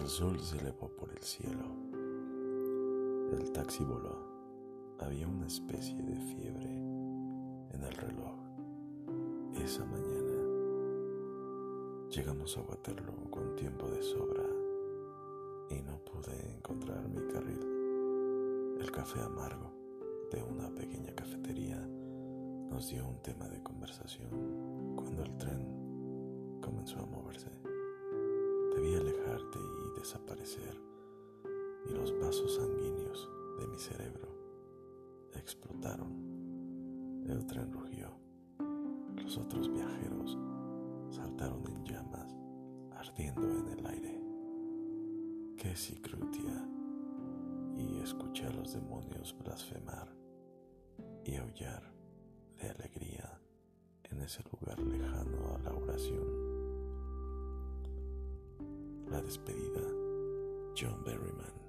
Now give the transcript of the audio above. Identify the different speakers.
Speaker 1: El sol se elevó por el cielo. El taxi voló. Había una especie de fiebre en el reloj. Esa mañana llegamos a Waterloo con tiempo de sobra y no pude encontrar mi carril. El café amargo de una pequeña cafetería nos dio un tema de conversación cuando el tren comenzó a moverse. Vasos sanguíneos de mi cerebro explotaron. El tren rugió. Los otros viajeros saltaron en llamas, ardiendo en el aire. Si crutía, y escuché a los demonios blasfemar y aullar de alegría en ese lugar lejano a la oración la despedida, John Berryman.